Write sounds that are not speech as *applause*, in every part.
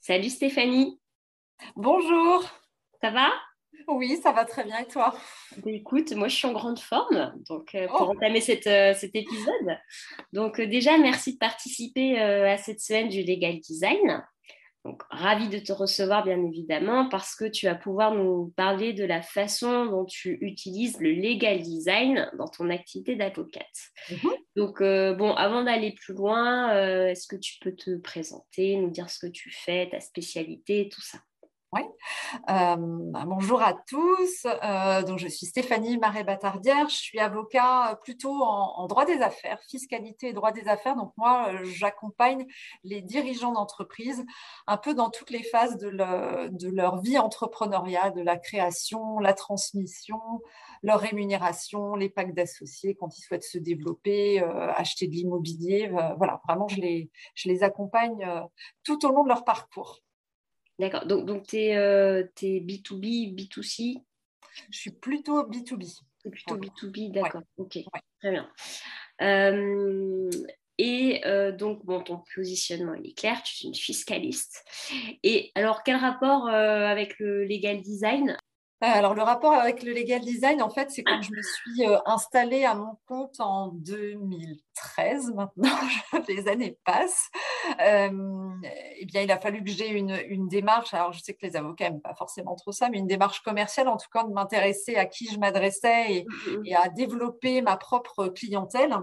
Salut Stéphanie. Bonjour. Ça va? Oui, ça va très bien et toi? Bah, Écoute, moi je suis en grande forme donc, euh, pour oh. entamer euh, cet épisode. Donc euh, déjà, merci de participer à cette semaine du Legal Design. Donc, ravi de te recevoir, bien évidemment, parce que tu vas pouvoir nous parler de la façon dont tu utilises le legal design dans ton activité d'avocate. Mhm. Donc, euh, bon, avant d'aller plus loin, euh, est-ce que tu peux te présenter, nous dire ce que tu fais, ta spécialité, tout ça? Oui. Euh, bonjour à tous. Euh, donc je suis Stéphanie Marais-Batardière. Je suis avocat plutôt en, droit des affaires, fiscalité et droit des affaires. Donc moi, euh, j'accompagne les dirigeants d'entreprise un peu dans toutes les phases de, leur vie entrepreneuriale, de la création, la transmission, leur rémunération, les packs d'associés quand ils souhaitent se développer, acheter de l'immobilier. voilà, vraiment, je les accompagne tout au long de leur parcours. D'accord. Donc, donc tu es, euh, B2B, B2C Je suis plutôt B2B. C'est plutôt B2B, d'accord. Ok, très bien. Euh, et euh, donc, bon, ton positionnement, il est clair, tu es une fiscaliste. Et alors, quel rapport avec le legal design? Alors, le rapport avec le legal design, en fait, c'est quand je me suis installée à mon compte en 2000. 13 *laughs* maintenant, *laughs* les années passent, euh, eh bien, il a fallu que j'ai une, une, démarche, alors je sais que les avocats n'aiment pas forcément trop ça, mais une démarche commerciale, en tout cas, de m'intéresser à qui je m'adressais et, mm-hmm. à développer ma propre clientèle.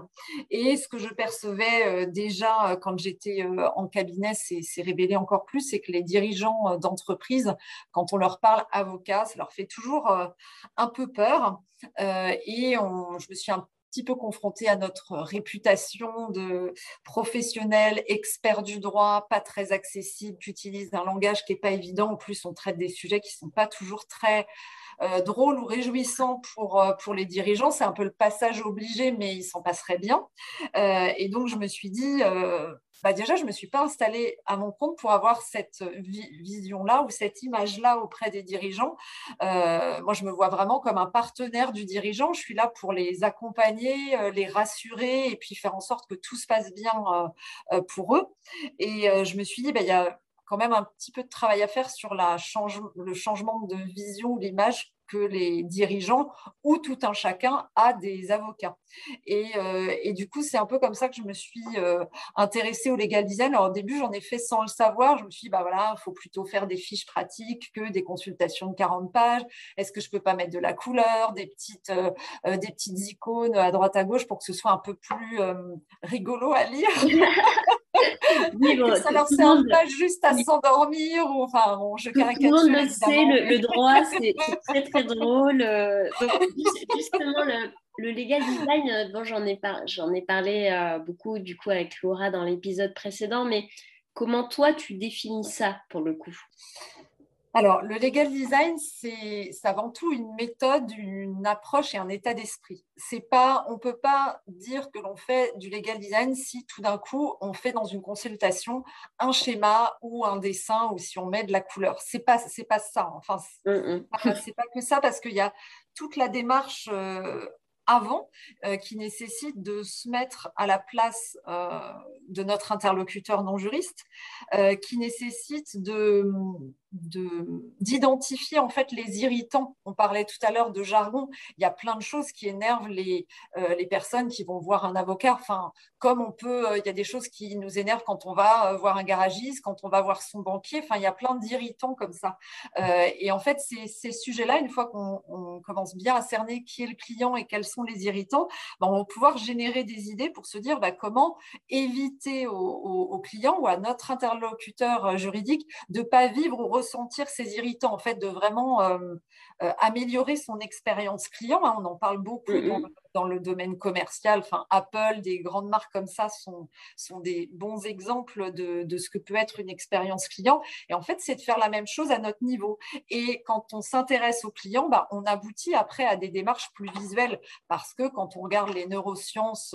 Et ce que je percevais euh, déjà euh, quand j'étais en cabinet, c'est révélé encore plus, c'est que les dirigeants d'entreprise, quand on leur parle avocat, ça leur fait toujours un peu peur. et on, je me suis un petit peu confronté à notre réputation de professionnel, expert du droit, pas très accessible, qui utilise un langage qui n'est pas évident. En plus, on traite des sujets qui ne sont pas toujours très euh, drôles ou réjouissants pour, euh, pour les dirigeants. C'est un peu le passage obligé, mais il s'en passerait bien. Euh, et donc, je me suis dit, bah déjà, je ne me suis pas installée à mon compte pour avoir cette vision-là ou cette image-là auprès des dirigeants. Euh, moi, je me vois vraiment comme un partenaire du dirigeant. Je suis là pour les accompagner, euh, les rassurer et puis faire en sorte que tout se passe bien euh, pour eux. Et je me suis dit, bah, il y a quand même un petit peu de travail à faire sur le changement de vision ou d'image que les dirigeants ou tout un chacun a des avocats. Et, euh, du coup, c'est un peu comme ça que je me suis euh, intéressée au legal design. Alors, au début, j'en ai fait sans le savoir. Je me suis dit, bah voilà, il faut plutôt faire des fiches pratiques que des consultations de 40 pages. Est-ce que je peux pas mettre de la couleur, des petites, euh, des petites icônes à droite à gauche pour que ce soit un peu plus rigolo à lire? *laughs* *laughs* ça leur sert pas juste à s'endormir ou enfin bon, je caricature. Tout le monde le sait, le, droit c'est très très *laughs* drôle. Euh, donc justement le, le legal design, euh, bon, j'en ai, par, ai parlé euh, beaucoup du coup avec Laura dans l'épisode précédent, mais comment toi tu définis ça pour le coup? Alors, le legal design, c'est avant tout une méthode, une approche et un état d'esprit. C'est pas, on peut pas dire que l'on fait du legal design si tout d'un coup on fait dans une consultation un schéma ou un dessin ou si on met de la couleur. C'est pas, c'est pas ça. Enfin, c'est mm, mm. pas, que ça parce qu'il y a toute la démarche. Euh, avant, euh, qui nécessite de se mettre à la place euh, de notre interlocuteur non juriste, qui nécessite de, d'identifier en fait les irritants. On parlait tout à l'heure de jargon. Il y a plein de choses qui énervent les, euh, les personnes qui vont voir un avocat. Enfin, comme on peut, euh, il y a des choses qui nous énervent quand on va euh, voir un garagiste, quand on va voir son banquier. Enfin, il y a plein d'irritants comme ça. et en fait, ces, ces sujets-là, une fois qu'on commence bien à cerner qui est le client et quels sont les irritants, ben, on va pouvoir générer des idées pour se dire ben, comment éviter au, au, client ou à notre interlocuteur juridique de pas vivre ou ressentir ces irritants, en fait, de vraiment euh, euh, améliorer son expérience client. Hein. on en parle beaucoup dans, le domaine commercial. Enfin, Apple, des grandes marques comme ça sont, des bons exemples de, ce que peut être une expérience client. Et en fait, c'est de faire la même chose à notre niveau. Et quand on s'intéresse au client, bah, on aboutit après à des démarches plus visuelles parce que quand on regarde les neurosciences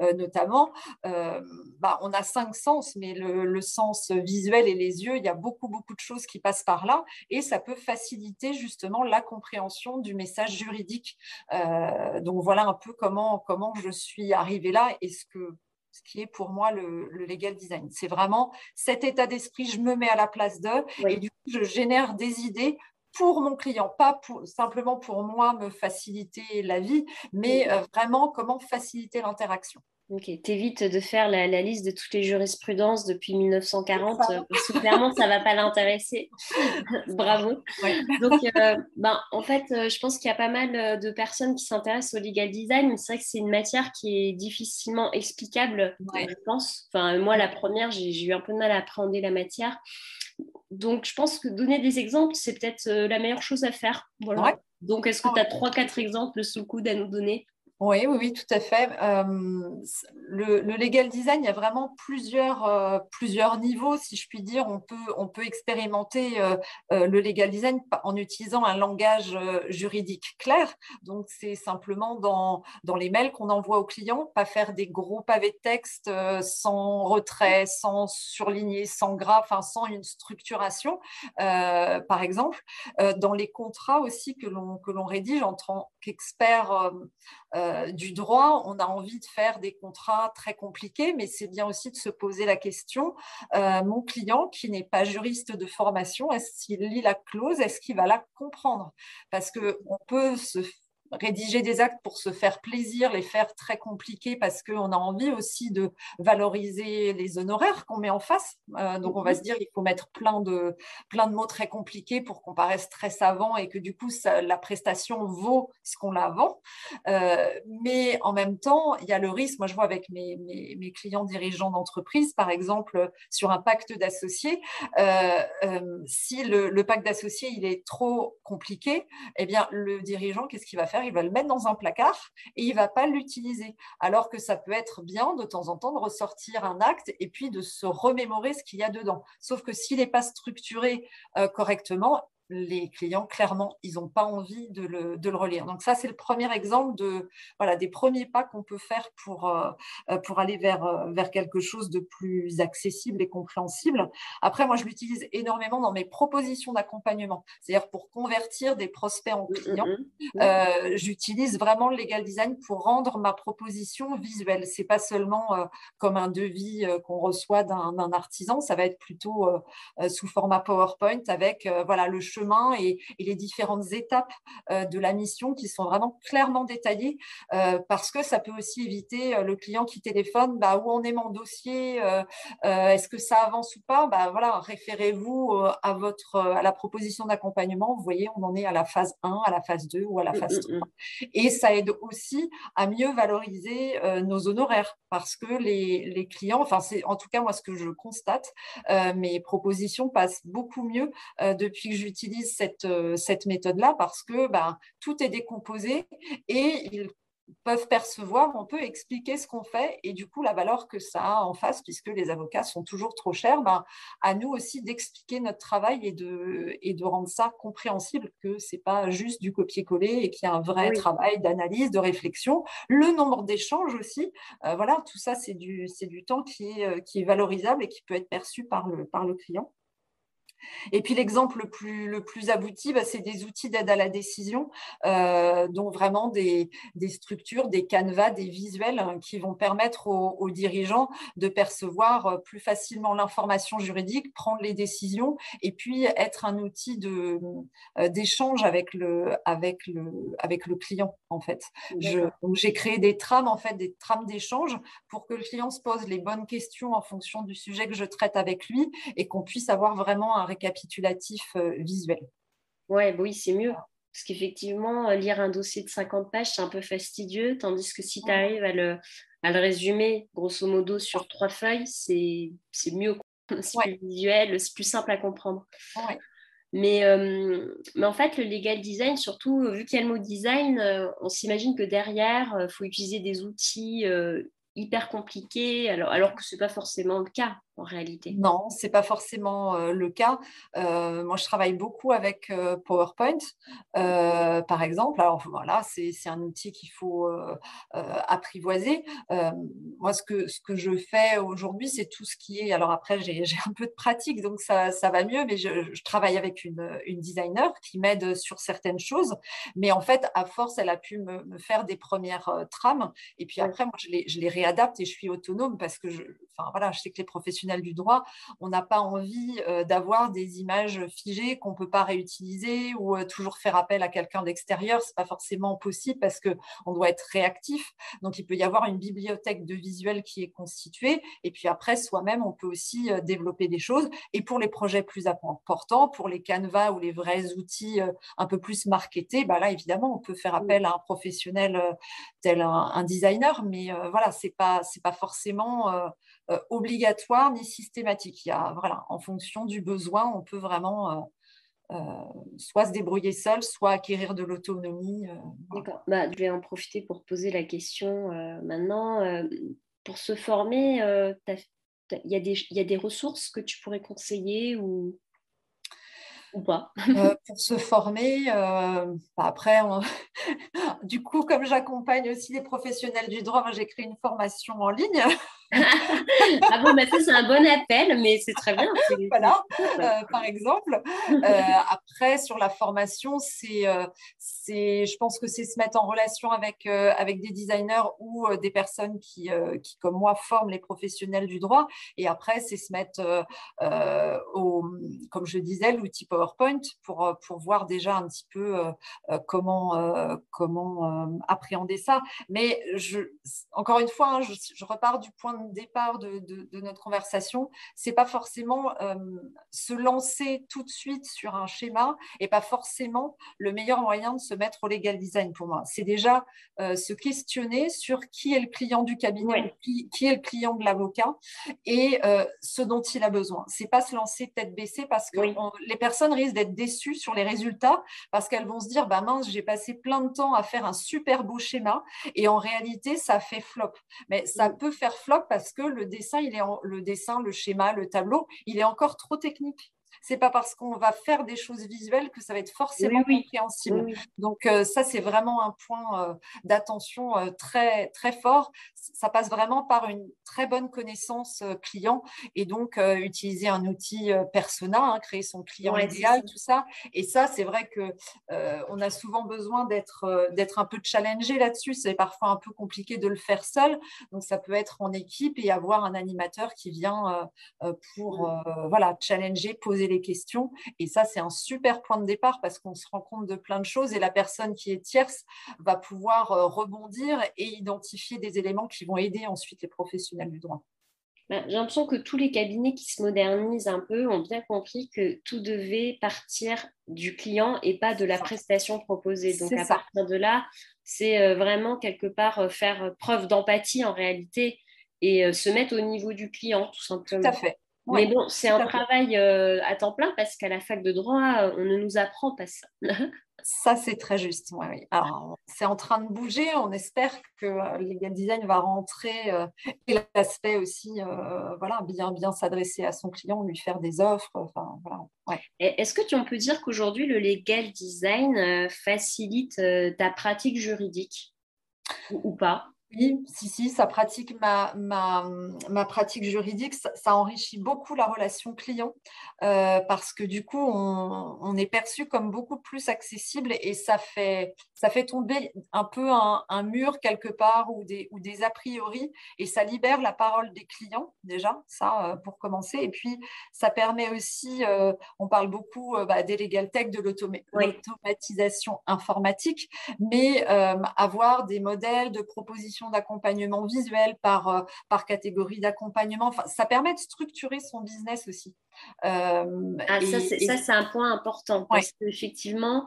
euh, notamment, bah, on a cinq sens, mais le, sens visuel et les yeux, il y a beaucoup, beaucoup de choses qui passe par là et ça peut faciliter justement la compréhension du message juridique. Euh, donc voilà un peu comment, comment je suis arrivée là et ce que ce qui est pour moi le, legal design. C'est vraiment cet état d'esprit, je me mets à la place d'eux et du coup, je génère des idées pour mon client, pas simplement pour moi me faciliter la vie, mais euh, vraiment comment faciliter l'interaction. Ok, t'évites de faire la, liste de toutes les jurisprudences depuis 1940, euh, parce que clairement, ça ne va pas l'intéresser. *laughs* Bravo. Donc, euh, ben, en fait, euh, je pense qu'il y a pas mal de personnes qui s'intéressent au legal design, mais c'est vrai que c'est une matière qui est difficilement explicable, je pense. Enfin, moi, la première, j'ai eu un peu de mal à appréhender la matière. Donc, je pense que donner des exemples, c'est peut-être la meilleure chose à faire. Voilà. Donc, est-ce que tu as trois, quatre exemples sous le coude à nous donner? Oui, oui, oui, tout à fait. le, legal design, il y a vraiment plusieurs, plusieurs niveaux, si je puis dire. On peut, on peut expérimenter le legal design en utilisant un langage juridique clair. Donc, c'est simplement dans, les mails qu'on envoie aux clients, pas faire des gros pavés de texte sans retrait, sans surligner, sans gras, enfin, sans une structuration, par exemple. dans les contrats aussi que l'on, que l'on rédige en tant qu'expert euh, du droit, on a envie de faire des contrats très compliqués, mais c'est bien aussi de se poser la question, euh, mon client qui n'est pas juriste de formation, est-ce qu'il lit la clause, est-ce qu'il va la comprendre? Parce qu'on peut se rédiger des actes pour se faire plaisir, les faire très compliqués parce qu'on a envie aussi de valoriser les honoraires qu'on met en face. Euh, donc on va mhm. se dire il faut mettre plein de, plein de mots très compliqués pour qu'on paraisse très savant et que du coup la prestation vaut ce qu'on la vend. Euh, mais en même temps, il y a le risque, moi je vois avec mes, mes, clients dirigeants d'entreprise, par exemple sur un pacte d'associés, euh, si le, le pacte d'associés il est trop compliqué, eh bien le dirigeant, qu'est-ce qu'il va faire? Il va le mettre dans un placard et il va pas l'utiliser. Alors que ça peut être bien de temps en temps de ressortir un acte et puis de se remémorer ce qu'il y a dedans. Sauf que s'il n'est pas structuré euh, correctement, les clients, clairement, ils n'ont pas envie de le, de le, relire. Donc ça, c'est le premier exemple de, voilà, des premiers pas qu'on peut faire pour, euh, euh, pour aller vers, euh, vers quelque chose de plus accessible et compréhensible. Après, moi, je l'utilise énormément dans mes propositions d'accompagnement, c'est-à-dire pour convertir des prospects en mmh, mmh, clients. Mmh. J'utilise vraiment le legal design pour rendre ma proposition visuelle. C'est pas seulement comme un devis qu'on reçoit d'un artisan, ça va être plutôt sous format PowerPoint avec voilà le chemin et, les différentes étapes euh, de la mission qui sont vraiment clairement détaillées euh, parce que ça peut aussi éviter euh, le client qui téléphone bah, où en est mon dossier, est-ce que ça avance ou pas? Bah, voilà, Référez-vous à, votre, à la proposition d'accompagnement. Vous voyez, on en est à la phase 1, à la phase 2 ou à la mmh, phase 3. Mmh, mmh. Et ça aide aussi à mieux valoriser nos honoraires parce que les, les clients, enfin c'est en tout cas moi ce que je constate, mes propositions passent beaucoup mieux depuis que j'utilise cette, euh, cette méthode-là parce que ben, tout est décomposé et ils peuvent percevoir, on peut expliquer ce qu'on fait et du coup la valeur que ça a en face, puisque les avocats sont toujours trop chers, ben, à nous aussi d'expliquer notre travail et de, et de rendre ça compréhensible, que ce n'est pas juste du copier-coller et qu'il y a un vrai travail d'analyse, de réflexion. Le nombre d'échanges aussi, euh, voilà, tout ça c'est du, du temps qui est, euh, qui est valorisable et qui peut être perçu par le, par le client. Et puis l'exemple le plus, le plus abouti, bah, c'est des outils d'aide à la décision, euh, dont vraiment des, des, structures, des canevas, des visuels hein, qui vont permettre aux, dirigeants de percevoir euh, plus facilement l'information juridique, prendre les décisions et puis être un outil de, euh, d'échange avec le, avec, le, avec le client en fait. j'ai créé des trames en fait, des trames d'échange pour que le client se pose les bonnes questions en fonction du sujet que je traite avec lui et qu'on puisse avoir vraiment un récapitulatif euh, visuel. Ouais, bah oui, c'est mieux. Parce qu'effectivement, euh, lire un dossier de 50 pages, c'est un peu fastidieux, tandis que si tu arrives à le, à le, résumer, grosso modo, sur trois feuilles, c'est mieux. *laughs* C'est plus visuel, c'est plus simple à comprendre. Mais, euh, mais, en fait, le legal design, surtout vu qu'il y a le mot design, on s'imagine que derrière, il faut utiliser des outils hyper compliqués, alors, alors que ce n'est pas forcément le cas. En réalité Non, ce n'est pas forcément le cas. moi, je travaille beaucoup avec PowerPoint, par exemple. Alors voilà, c'est un outil qu'il faut apprivoiser. moi, ce que, ce que je fais aujourd'hui, c'est tout ce qui est... Alors après, j'ai un peu de pratique, donc ça, ça va mieux, mais je, je travaille avec une, une designer qui m'aide sur certaines choses. Mais en fait, à force, elle a pu me, me faire des premières trames. Et puis après, moi, je les, je les réadapte et je suis autonome parce que je, enfin, voilà, je sais que les professionnels du droit, on n'a pas envie euh, d'avoir des images figées qu'on ne peut pas réutiliser ou euh, toujours faire appel à quelqu'un d'extérieur. Ce n'est pas forcément possible parce qu'on doit être réactif. Donc, il peut y avoir une bibliothèque de visuels qui est constituée. Et puis après, soi-même, on peut aussi euh, développer des choses. Et pour les projets plus importants, pour les canevas ou les vrais outils un peu plus marketés, bah là, évidemment, on peut faire appel à un professionnel tel un, designer. Mais voilà, ce n'est pas, pas forcément euh, obligatoire ni systématique. Il y a, voilà, en fonction du besoin, on peut vraiment euh, euh, soit se débrouiller seul, soit acquérir de l'autonomie. D'accord. Bah, je vais en profiter pour poser la question maintenant. pour se former, il y, y, a des ressources que tu pourrais conseiller ou, ou pas? Pour se former, bah, après, *laughs* du coup, comme j'accompagne aussi les professionnels du droit, j'ai créé une formation en ligne ah bon, bah ça c'est un bon appel, mais c'est très bien. *laughs* Voilà, euh, par exemple. Euh, après, sur la formation, c'est, euh, c'est, je pense que c'est se mettre en relation avec, avec des designers ou des personnes qui, qui, comme moi, forment les professionnels du droit. Et après, c'est se mettre, au, comme je disais, l'outil PowerPoint pour, pour voir déjà un petit peu comment, comment appréhender ça. Mais je, encore une fois, hein, je, je repars du point départ de, notre conversation, c'est pas forcément euh, se lancer tout de suite sur un schéma et pas forcément le meilleur moyen de se mettre au legal design pour moi. C'est déjà euh, se questionner sur qui est le client du cabinet, qui, est le client de l'avocat et euh, ce dont il a besoin. C'est pas se lancer tête baissée parce que les personnes risquent d'être déçues sur les résultats parce qu'elles vont se dire bah mince j'ai passé plein de temps à faire un super beau schéma et en réalité ça fait flop. Mais ça peut faire flop parce que le dessin, le dessin, le schéma, le tableau, il est encore trop technique c'est pas parce qu'on va faire des choses visuelles que ça va être forcément compréhensible. Donc euh, ça, c'est vraiment un point euh, d'attention euh, très très fort. Ça passe vraiment par une très bonne connaissance client et donc utiliser un outil persona, hein, créer son client idéal, tout ça. Et ça, c'est vrai que on a souvent besoin d'être d'être un peu challengé là-dessus. C'est parfois un peu compliqué de le faire seul. Donc ça peut être en équipe et avoir un animateur qui vient pour voilà challenger, poser les questions. Et ça, c'est un super point de départ parce qu'on se rend compte de plein de choses et la personne qui est tierce va pouvoir euh, rebondir et identifier des éléments qui vont aider ensuite les professionnels du droit. Ben, j'ai l'impression que tous les cabinets qui se modernisent un peu ont bien compris que tout devait partir du client et pas de la prestation proposée. Donc à partir de là, c'est euh, vraiment quelque part euh, faire preuve d'empathie en réalité et se mettre au niveau du client, tout simplement. Tout à fait. Mais bon, c'est un travail euh, à temps plein parce qu'à la fac de droit, euh, on ne nous apprend pas ça. *laughs* ça, c'est très juste. oui. Alors, c'est en train de bouger. On espère que euh, Legal Design va rentrer et l'aspect aussi, voilà, bien, bien s'adresser à son client, lui faire des offres. Enfin, voilà. Est-ce que tu, on peut dire qu'aujourd'hui, le Legal Design facilite ta pratique juridique ou pas? Oui, si, si, ça pratique ma, ma, ma pratique juridique, ça, enrichit beaucoup la relation client euh, parce que du coup, on, on, est perçu comme beaucoup plus accessible et ça fait, ça fait tomber un peu un, un, mur quelque part ou des, ou des a priori et ça libère la parole des clients déjà, ça euh, pour commencer. Et puis, ça permet aussi, euh, on parle beaucoup bah, des legal tech, de l'automatisation informatique, mais avoir des modèles de propositions d'accompagnement visuel par, euh, par catégorie d'accompagnement. Enfin, ça permet de structurer son business aussi. Euh, ah, ça, c'est un point important parce qu'effectivement,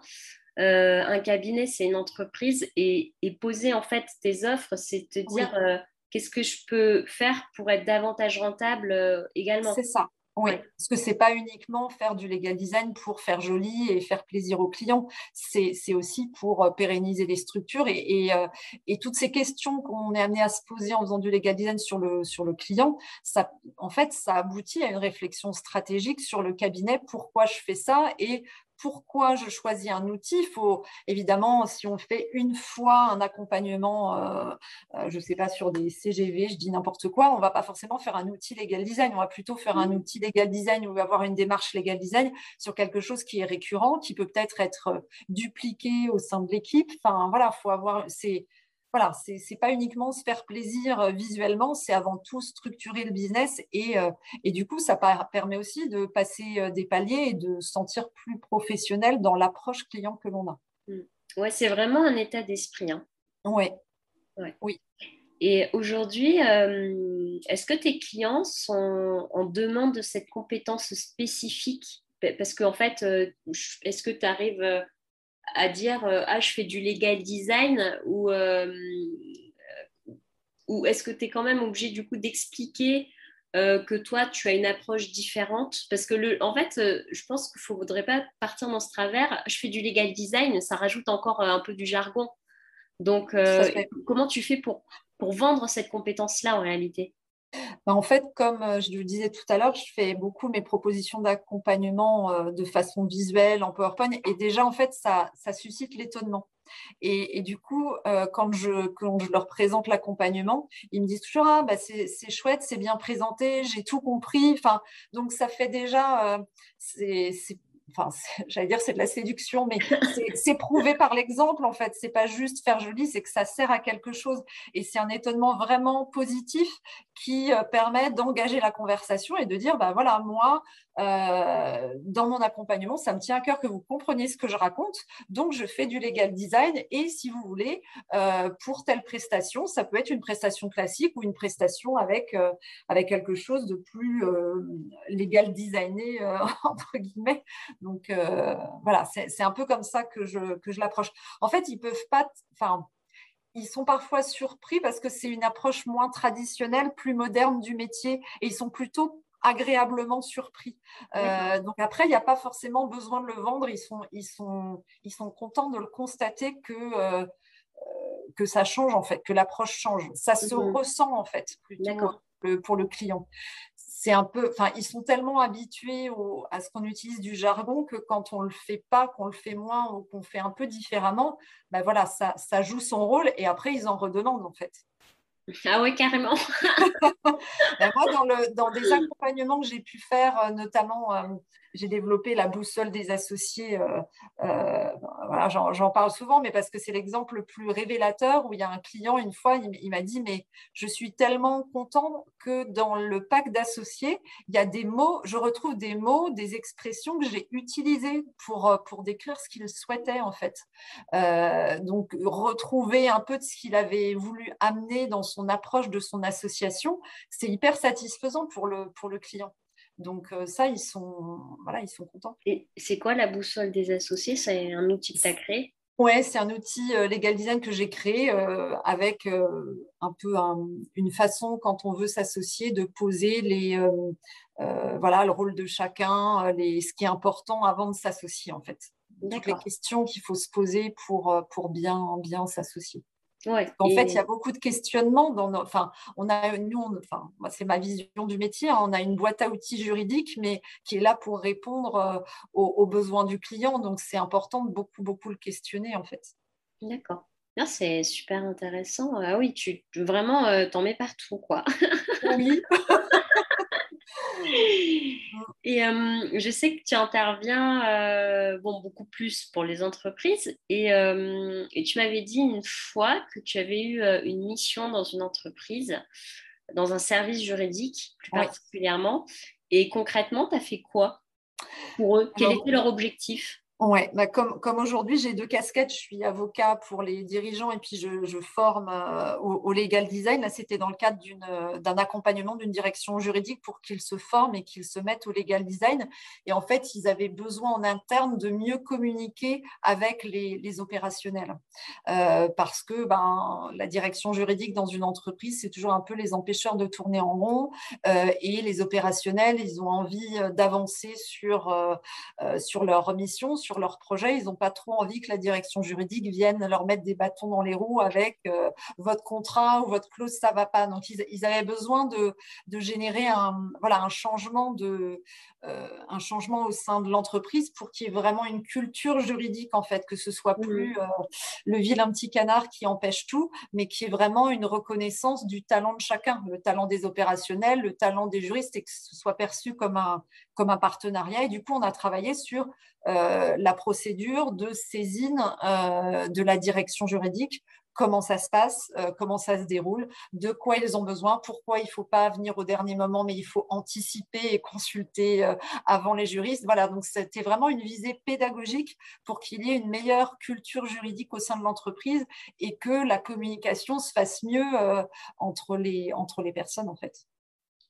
euh, un cabinet, c'est une entreprise et, poser en fait tes offres, c'est te dire qu'est-ce que je peux faire pour être davantage rentable également. C'est ça. Oui, parce que c'est pas uniquement faire du legal design pour faire joli et faire plaisir aux clients, c'est aussi pour euh, pérenniser les structures et, euh, et, toutes ces questions qu'on est amené à se poser en faisant du legal design sur le, sur le client, en fait, ça aboutit à une réflexion stratégique sur le cabinet, pourquoi je fais ça et pourquoi je choisis un outil. Il faut évidemment, si on fait une fois un accompagnement, euh, euh, je ne sais pas, sur des CGV, je dis n'importe quoi, on ne va pas forcément faire un outil legal design. On va plutôt faire un mmh. outil legal design ou avoir une démarche legal design sur quelque chose qui est récurrent, qui peut peut-être être euh, dupliqué au sein de l'équipe. Enfin, voilà, il faut avoir. C'est voilà, c'est n'est pas uniquement se faire plaisir euh, visuellement, c'est avant tout structurer le business et, euh, et, du coup, ça permet aussi de passer euh, des paliers et de se sentir plus professionnel dans l'approche client que l'on a. Mmh. Ouais, c'est vraiment un état d'esprit. Hein. Ouais. Oui. Et aujourd'hui, est-ce que tes clients sont en demande de cette compétence spécifique? Parce qu'en fait, est-ce que tu arrives à dire euh, ah je fais du legal design ou euh, ou est-ce que tu es quand même obligé du coup d'expliquer euh, que toi tu as une approche différente? Parce que le en fait je pense qu'il ne faudrait pas partir dans ce travers je fais du legal design ça rajoute encore un peu du jargon. Donc comment tu fais pour pour vendre cette compétence là en réalité? En fait, comme euh, je le disais tout à l'heure, je fais beaucoup mes propositions d'accompagnement euh, de façon visuelle en PowerPoint et déjà, en fait, ça, suscite l'étonnement. Et, du coup, euh, quand, je, leur présente l'accompagnement, ils me disent toujours ah, bah, c'est chouette, c'est bien présenté, j'ai tout compris. Donc, ça fait déjà, enfin, j'allais dire c'est de la séduction, mais c'est prouvé par l'exemple en fait. C'est pas juste faire joli, c'est que ça sert à quelque chose. Et c'est un étonnement vraiment positif qui euh, permet d'engager la conversation et de dire, bah voilà, moi, euh, dans mon accompagnement, ça me tient à cœur que vous compreniez ce que je raconte. Donc, je fais du legal design. Et si vous voulez, euh, pour telle prestation, ça peut être une prestation classique ou une prestation avec, avec quelque chose de plus legal designé, *laughs* entre guillemets. Donc, voilà, c'est un peu comme ça que je, que je l'approche. En fait, ils peuvent pas, enfin, ils sont parfois surpris parce que c'est une approche moins traditionnelle, plus moderne du métier et ils sont plutôt agréablement surpris. Euh, donc après, il n'y a pas forcément besoin de le vendre, ils sont, ils sont, ils sont contents de le constater que, euh, que ça change en fait, que l'approche change. Ça se mhm. ressent en fait plutôt pour le client c'est un peu, enfin, ils sont tellement habitués à ce qu'on utilise du jargon que quand on le fait pas, qu'on le fait moins ou qu'on fait un peu différemment, ben voilà, ça, ça joue son rôle et après ils en redemandent en fait. Ah oui, carrément. *laughs* Moi, dans, le, dans, des accompagnements que j'ai pu faire, euh, notamment euh, j'ai développé la boussole des associés. Euh, euh, voilà, J'en parle souvent, mais parce que c'est l'exemple le plus révélateur où il y a un client, une fois, il, m'a dit, mais je suis tellement content que dans le pack d'associés, il y a des mots, je retrouve des mots, des expressions que j'ai utilisées pour, euh, pour décrire ce qu'il souhaitait, en fait. donc, retrouver un peu de ce qu'il avait voulu amener dans son approche de son association, c'est hyper satisfaisant pour le, pour le client. Donc euh, ça, ils sont, voilà, ils sont contents. Et c'est quoi la boussole des associés? C'est un outil que tu as créé? Oui, c'est un outil euh, legal design que j'ai créé euh, avec un peu une façon, quand on veut s'associer, de poser les, voilà, le rôle de chacun, les, ce qui est important avant de s'associer en fait. Toutes les questions qu'il faut se poser pour, pour bien, bien s'associer en fait, il y a beaucoup de questionnements. Dans enfin, on a, nous, enfin, c'est ma vision du métier. Hein. on a une boîte à outils juridique, mais qui est là pour répondre euh, aux, besoins du client. Donc, c'est important de beaucoup, beaucoup le questionner, en fait. D'accord. C'est super intéressant. Ah oui, tu vraiment euh, t'en mets partout, quoi. oui. *laughs* Et euh, je sais que tu interviens euh, bon, beaucoup plus pour les entreprises. Et, euh, et tu m'avais dit une fois que tu avais eu une mission dans une entreprise, dans un service juridique plus particulièrement. Et concrètement, tu as fait quoi pour eux? Quel était leur objectif? Oui, bah comme, comme aujourd'hui, j'ai deux casquettes. Je suis avocat pour les dirigeants et puis je, forme euh, au, legal design. Là, c'était dans le cadre euh, d'un accompagnement d'une direction juridique pour qu'ils se forment et qu'ils se mettent au legal design. Et en fait, ils avaient besoin en interne de mieux communiquer avec les, opérationnels. Euh, parce que ben, la direction juridique dans une entreprise, c'est toujours un peu les empêcheurs de tourner en rond. Et les opérationnels, ils ont envie d'avancer sur, sur leur mission, leur projet. Ils n'ont pas trop envie que la direction juridique vienne leur mettre des bâtons dans les roues avec euh, votre contrat ou votre clause, ça va pas. Donc, ils, avaient besoin de, de, générer un, voilà, un, changement de, euh, un changement au sein de l'entreprise pour qu'il y ait vraiment une culture juridique, en fait, que ce soit plus euh, le vilain petit canard qui empêche tout, mais qui est vraiment une reconnaissance du talent de chacun, le talent des opérationnels, le talent des juristes, et que ce soit perçu comme un, comme un partenariat. Et du coup, on a travaillé sur euh, la procédure de saisine euh, de la direction juridique comment ça se passe, euh, comment ça se déroule, de quoi ils ont besoin, pourquoi il ne faut pas venir au dernier moment, mais il faut anticiper et consulter avant les juristes. Voilà, donc c'était vraiment une visée pédagogique pour qu'il y ait une meilleure culture juridique au sein de l'entreprise et que la communication se fasse mieux entre, les, entre les personnes, en fait.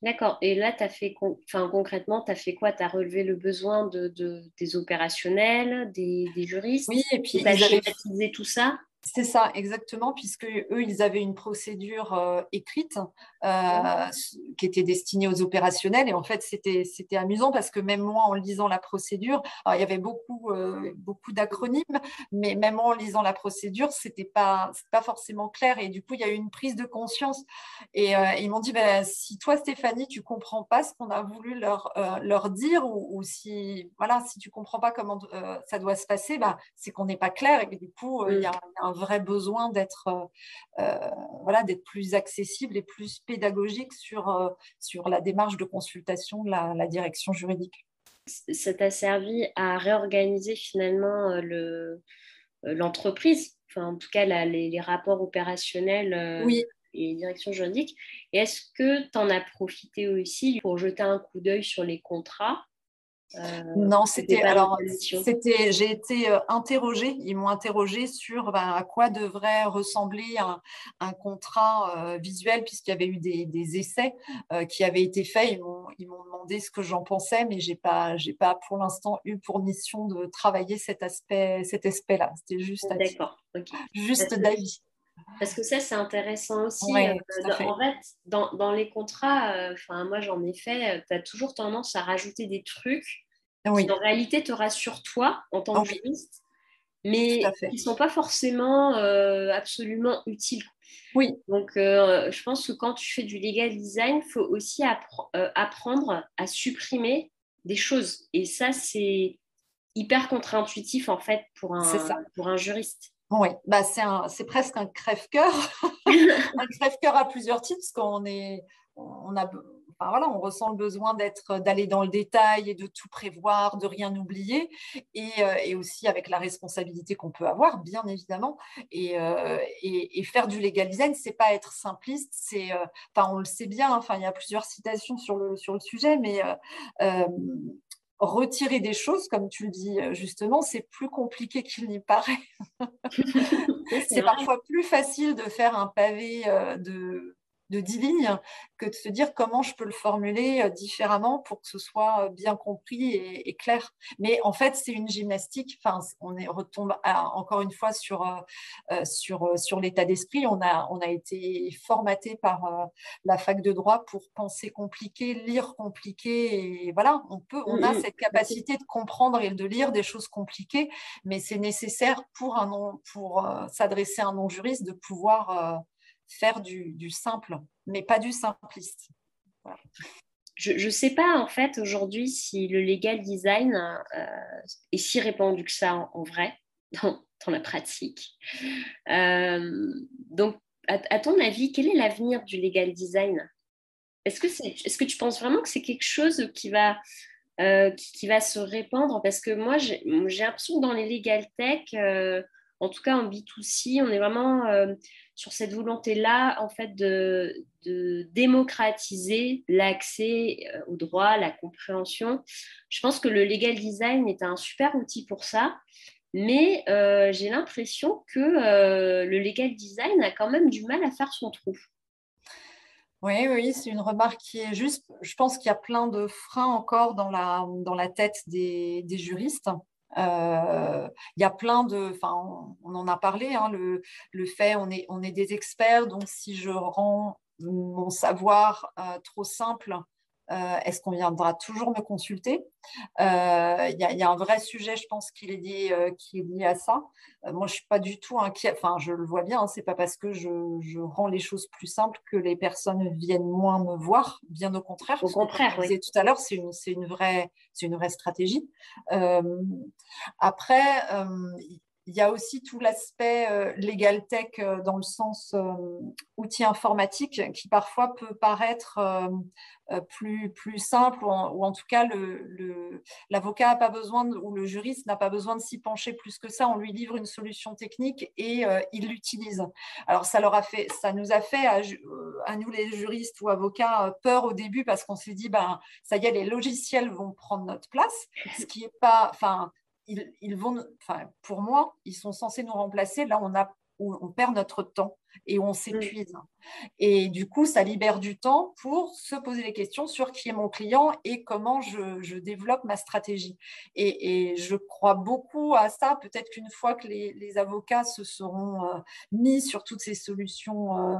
D'accord. Et là, as fait enfin, concrètement, tu as fait quoi? Tu as relevé le besoin de, des opérationnels, des, juristes? Oui, et puis tu as schématisé tout ça? C'est ça, exactement, puisque eux, ils avaient une procédure euh, écrite euh, qui était destinée aux opérationnels. Et en fait, c'était, amusant parce que même moi, en lisant la procédure, il y avait beaucoup, euh, beaucoup d'acronymes, mais même moi, en lisant la procédure, c'était pas, pas forcément clair. Et du coup, il y a eu une prise de conscience. Et ils m'ont dit, bah, si toi, Stéphanie, tu comprends pas ce qu'on a voulu leur, leur dire, ou, si, voilà, si tu comprends pas comment ça doit se passer, bah, c'est qu'on n'est pas clair. Et du coup, il y a un vrai besoin d'être euh, euh, voilà, plus accessible et plus pédagogique sur, euh, sur la démarche de consultation de la, direction juridique. Ça t'a servi à réorganiser finalement le, l'entreprise, enfin, en tout cas les, rapports opérationnels oui. et direction juridique. Est-ce que tu en as profité aussi pour jeter un coup d'œil sur les contrats euh, non, c'était alors c'était j'ai été euh, interrogée. Ils m'ont interrogée sur ben, à quoi devrait ressembler un, un contrat euh, visuel puisqu'il y avait eu des, des essais qui avaient été faits. Ils m'ont demandé ce que j'en pensais, mais j'ai pas j'ai pas pour l'instant eu pour mission de travailler cet aspect cet aspect-là. C'était juste d'accord, juste d'avis. Parce que ça, c'est intéressant aussi. en fait, dans, dans les contrats, enfin moi j'en ai fait, tu as toujours tendance à rajouter des trucs qui en réalité te rassurent toi en tant que juriste, mais qui ne sont pas forcément absolument utiles. Oui. Donc, je pense que quand tu fais du legal design, il faut aussi apprendre à supprimer des choses. Et ça, c'est hyper contre-intuitif en fait pour un, pour un juriste. Oui, bah c'est presque un crève-cœur, *laughs* un crève-cœur à plusieurs titres, parce qu'on est, on a, voilà, on ressent le besoin d'être, d'aller dans le détail et de tout prévoir, de rien oublier, et, euh, aussi avec la responsabilité qu'on peut avoir, bien évidemment. Et, euh, faire du legal design, c'est pas être simpliste, c'est, euh, enfin, on le sait bien. Enfin, il y a plusieurs citations sur le sur le sujet, mais retirer des choses, comme tu le dis euh, justement, c'est plus compliqué qu'il n'y paraît. *laughs* *laughs* c'est parfois plus facile de faire un pavé euh, de de 10 lignes que de se dire comment je peux le formuler euh, différemment pour que ce soit euh, bien compris et, clair. Mais en fait, c'est une gymnastique. Enfin, on est, retombe encore une fois sur, euh, sur, sur l'état d'esprit. On a, on a été formaté par la fac de droit pour penser compliqué, lire compliqué. Et voilà, on, peut, on a cette capacité de comprendre et de lire des choses compliquées, mais c'est nécessaire pour, un pour s'adresser à un non-juriste de pouvoir faire du, simple, mais pas du simpliste. Je ne sais pas en fait aujourd'hui si le legal design euh, est si répandu que ça en, vrai, *laughs* dans, la pratique. Euh, donc, à, ton avis, quel est l'avenir du legal design? Est-ce que, tu penses vraiment que c'est quelque chose qui va, euh, qui, va se répandre? Parce que moi, j'ai l'impression que dans les legal tech, en tout cas en B2C, on est vraiment sur cette volonté-là, en fait, de, démocratiser l'accès euh, au droit, la compréhension. Je pense que le legal design est un super outil pour ça. Mais euh, j'ai l'impression que le legal design a quand même du mal à faire son trou. Oui, oui, c'est une remarque qui est juste. Je pense qu'il y a plein de freins encore dans la, dans la tête des, juristes. Euh, il y a plein de, enfin, on, en a parlé, hein, le, fait, on est, on est des experts, donc si je rends mon savoir euh, trop simple, est-ce qu'on viendra toujours me consulter? Euh, Il y, a un vrai sujet, je pense, qui est lié, euh, qui est lié à ça. moi, je ne suis pas du tout inquiète. Enfin, je le vois bien, hein, ce n'est pas parce que je, rends les choses plus simples que les personnes viennent moins me voir. Bien au contraire. Au contraire, oui. tout à l'heure, c'est une, une, vraie, une vraie stratégie. après, il y a aussi tout l'aspect euh, legal tech euh, dans le sens euh, outil informatique qui parfois peut paraître plus, plus simple ou en, tout cas l'avocat n'a pas besoin ou le juriste n'a pas besoin de s'y pencher plus que ça. On lui livre une solution technique et il l'utilise. Alors ça, nous a fait à, nous les juristes ou avocats peur au début parce qu'on s'est dit ben, ça y est, les logiciels vont prendre notre place, ce qui est pas, enfin ils, vont, enfin, pour moi, ils sont censés nous remplacer. Là, on, a, on perd notre temps et on s'épuise. Et du coup, ça libère du temps pour se poser les questions sur qui est mon client et comment je, développe ma stratégie. Et, je crois beaucoup à ça. Peut-être qu'une fois que les, avocats se seront euh, mis sur toutes ces solutions euh,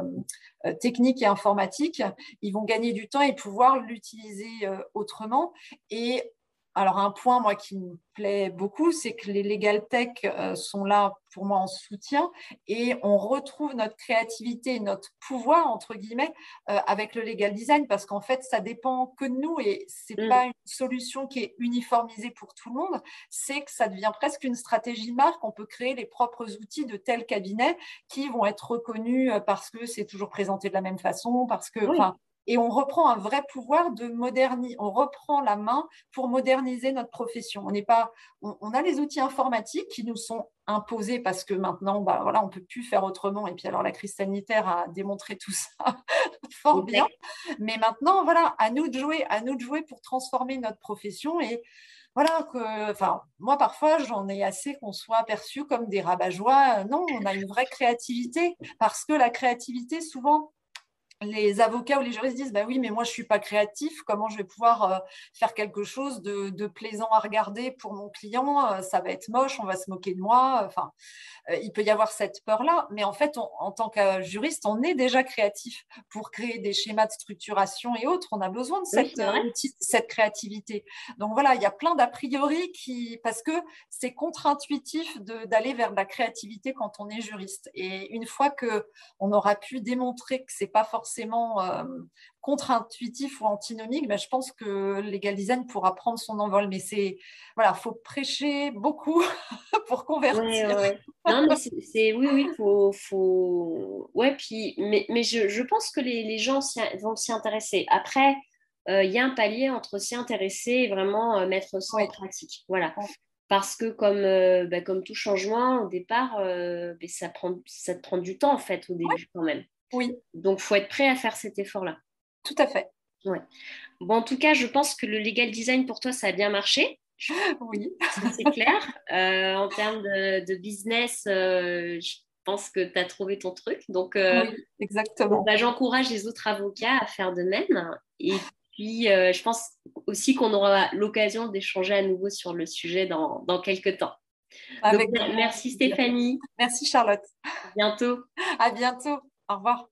euh, techniques et informatiques, ils vont gagner du temps et pouvoir l'utiliser autrement. Et alors, un point, moi, qui me plaît beaucoup, c'est que les Legal Tech euh, sont là pour moi en soutien et on retrouve notre créativité, notre pouvoir, entre guillemets, euh, avec le Legal Design parce qu'en fait, ça dépend que de nous et ce n'est mm. pas une solution qui est uniformisée pour tout le monde. C'est que ça devient presque une stratégie de marque. On peut créer les propres outils de tel cabinet qui vont être reconnus euh, parce que c'est toujours présenté de la même façon, parce que et on reprend un vrai pouvoir de moderniser, on reprend la main pour moderniser notre profession. On n'est pas, on, a les outils informatiques qui nous sont imposés parce que maintenant, bah, voilà, on peut plus faire autrement. Et puis alors la crise sanitaire a démontré tout ça *laughs* fort bien. Mais maintenant, voilà, à nous de jouer, à nous de jouer pour transformer notre profession et voilà que, enfin, moi parfois j'en ai assez qu'on soit perçu comme des rabat-joie. Non, on a une vraie créativité parce que la créativité, souvent, les avocats ou les juristes disent bah oui mais moi je suis pas créatif. Comment je vais pouvoir euh, faire quelque chose de, plaisant à regarder pour mon client? Euh, ça va être moche on va se moquer de moi. Enfin euh, il peut y avoir cette peur là mais en fait en tant que juriste on est déjà créatif pour créer des schémas de structuration et autres. On a besoin de cette, cette créativité. Donc voilà il y a plein d'a priori qui parce que c'est contre-intuitif d'aller vers la créativité quand on est juriste. Et une fois que on aura pu démontrer que c'est pas forcément forcément euh, contre-intuitif ou antinomique, mais je pense que Legal Design pourra prendre son envol. Mais c'est voilà, faut prêcher beaucoup *laughs* pour convertir. Non, mais c'est oui, oui, faut, faut... ouais. Puis, mais, mais je, pense que les, les gens vont s'y intéresser. Après, euh, il y a un palier entre s'y intéresser et vraiment euh, mettre ça en pratique. Voilà. Parce que comme, bah, comme tout changement, au départ, bah, ça, prend, ça te prend du temps en fait au début quand même. Oui. Donc, il faut être prêt à faire cet effort-là. Tout à fait. Ouais. Bon, en tout cas, je pense que le legal design pour toi, ça a bien marché. *laughs* Oui. C'est clair. Euh, en termes de, business, euh, je pense que tu as trouvé ton truc. Donc, euh, oui, exactement. Bah, j'encourage les autres avocats à faire de même. Et puis, je pense aussi qu'on aura l'occasion d'échanger à nouveau sur le sujet dans, dans quelques temps. Donc, merci Stéphanie. Merci Charlotte. À bientôt. À bientôt. Au revoir.